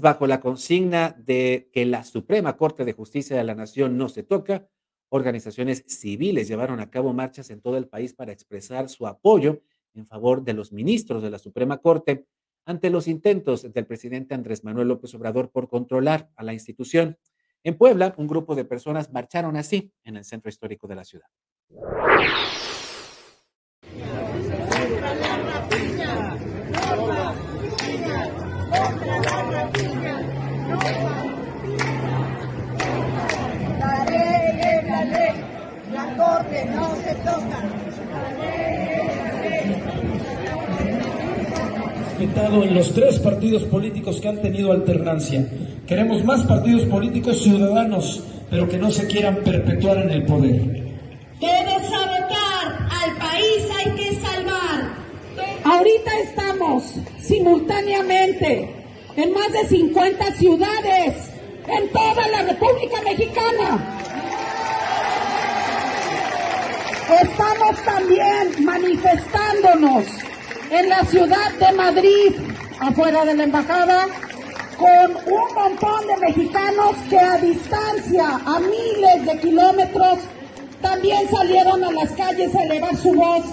Bajo la consigna de que la Suprema Corte de Justicia de la Nación no se toca, organizaciones civiles llevaron a cabo marchas en todo el país para expresar su apoyo en favor de los ministros de la Suprema Corte ante los intentos del presidente Andrés Manuel López Obrador por controlar a la institución. En Puebla, un grupo de personas marcharon así en el centro histórico de la ciudad. La ley es la ley, la corte no se toca. Respetado en los tres partidos políticos que han tenido alternancia. Queremos más partidos políticos ciudadanos, pero que no se quieran perpetuar en el poder. Debe sabotar, al país hay que salvar. Ahorita estamos simultáneamente en más de 50 ciudades en toda la República Mexicana. Estamos también manifestándonos en la ciudad de Madrid, afuera de la embajada, con un montón de mexicanos que a distancia, a miles de kilómetros, también salieron a las calles a elevar su voz.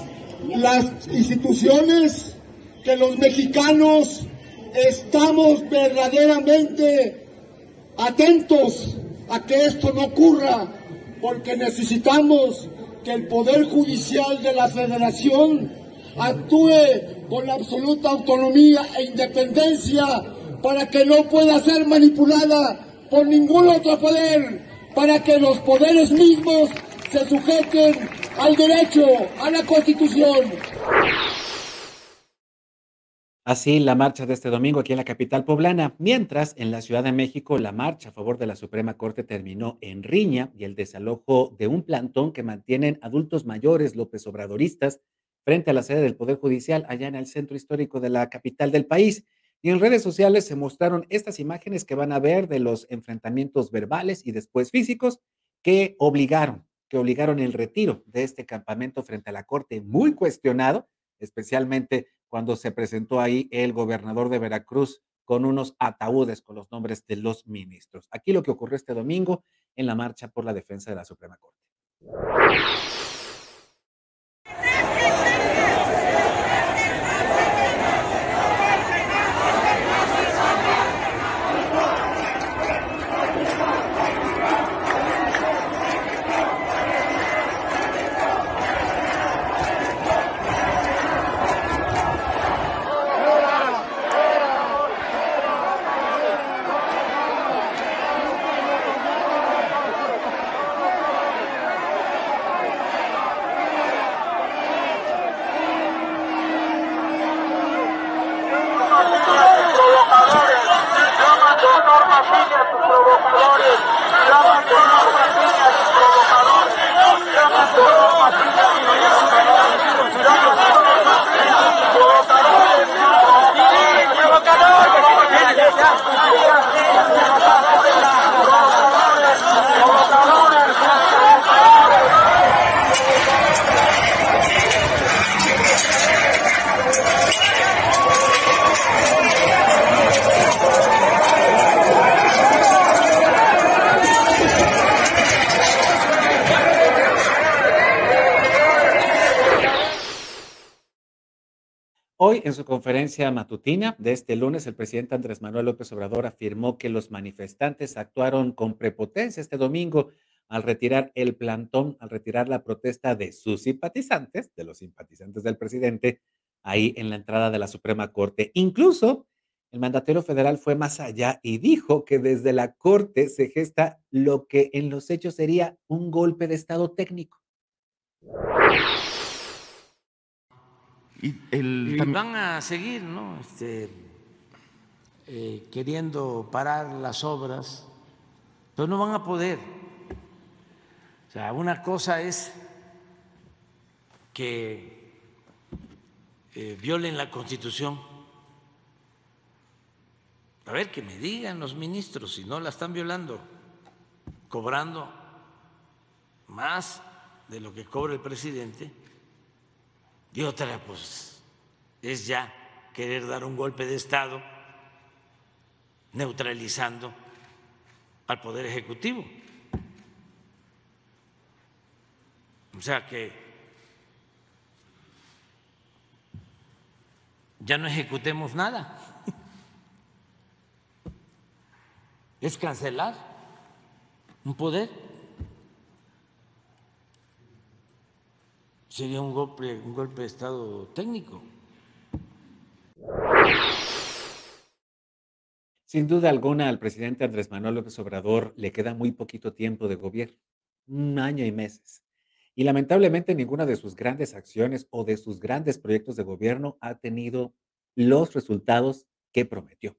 Las instituciones que los mexicanos estamos verdaderamente atentos a que esto no ocurra, porque necesitamos que el Poder Judicial de la Federación actúe con absoluta autonomía e independencia para que no pueda ser manipulada por ningún otro poder, para que los poderes mismos se sujeten al derecho, a la Constitución. Así la marcha de este domingo aquí en la capital poblana, mientras en la Ciudad de México la marcha a favor de la Suprema Corte terminó en riña y el desalojo de un plantón que mantienen adultos mayores López Obradoristas frente a la sede del Poder Judicial allá en el centro histórico de la capital del país. Y en redes sociales se mostraron estas imágenes que van a ver de los enfrentamientos verbales y después físicos que obligaron, que obligaron el retiro de este campamento frente a la Corte, muy cuestionado, especialmente cuando se presentó ahí el gobernador de Veracruz con unos ataúdes con los nombres de los ministros. Aquí lo que ocurrió este domingo en la marcha por la defensa de la Suprema Corte. Maravilha pro provocadores. Hoy, en su conferencia matutina de este lunes, el presidente Andrés Manuel López Obrador afirmó que los manifestantes actuaron con prepotencia este domingo al retirar el plantón, al retirar la protesta de sus simpatizantes, de los simpatizantes del presidente, ahí en la entrada de la Suprema Corte. Incluso el mandatario federal fue más allá y dijo que desde la Corte se gesta lo que en los hechos sería un golpe de Estado técnico. Y, el, van a seguir, ¿no? Este, eh, queriendo parar las obras, pero no van a poder. O sea, una cosa es que eh, violen la Constitución. A ver, que me digan los ministros si no la están violando, cobrando más de lo que cobra el presidente y otra, pues, es ya querer dar un golpe de Estado neutralizando al Poder Ejecutivo. O sea que ya no ejecutemos nada. Es cancelar un poder. Sería un golpe, un golpe de Estado técnico. Sin duda alguna, al presidente Andrés Manuel López Obrador le queda muy poquito tiempo de gobierno, un año y meses. Y lamentablemente ninguna de sus grandes acciones o de sus grandes proyectos de gobierno ha tenido los resultados que prometió.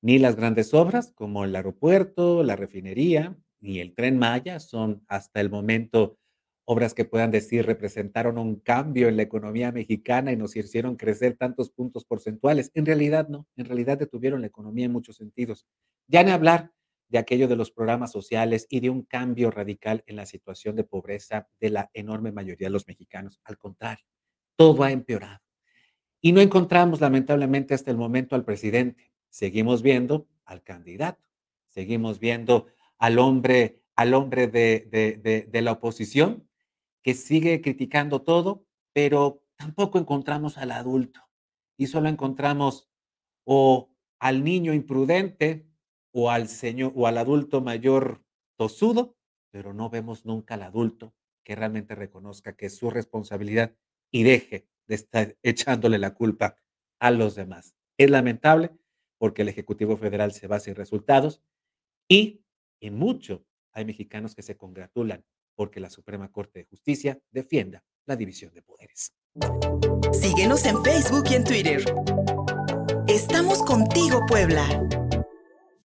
Ni las grandes obras como el aeropuerto, la refinería, ni el tren Maya son hasta el momento obras que puedan decir representaron un cambio en la economía mexicana y nos hicieron crecer tantos puntos porcentuales. En realidad no, en realidad detuvieron la economía en muchos sentidos. Ya ni hablar de aquello de los programas sociales y de un cambio radical en la situación de pobreza de la enorme mayoría de los mexicanos. Al contrario, todo ha empeorado. Y no encontramos lamentablemente hasta el momento al presidente. Seguimos viendo al candidato, seguimos viendo al hombre, al hombre de, de, de la oposición que sigue criticando todo, pero tampoco encontramos al adulto y solo encontramos o al niño imprudente o al señor o al adulto mayor tosudo, pero no vemos nunca al adulto que realmente reconozca que es su responsabilidad y deje de estar echándole la culpa a los demás. Es lamentable porque el Ejecutivo Federal se va sin resultados y en mucho hay mexicanos que se congratulan porque la Suprema Corte de Justicia defienda la división de poderes. Síguenos en Facebook y en Twitter. Estamos contigo, Puebla.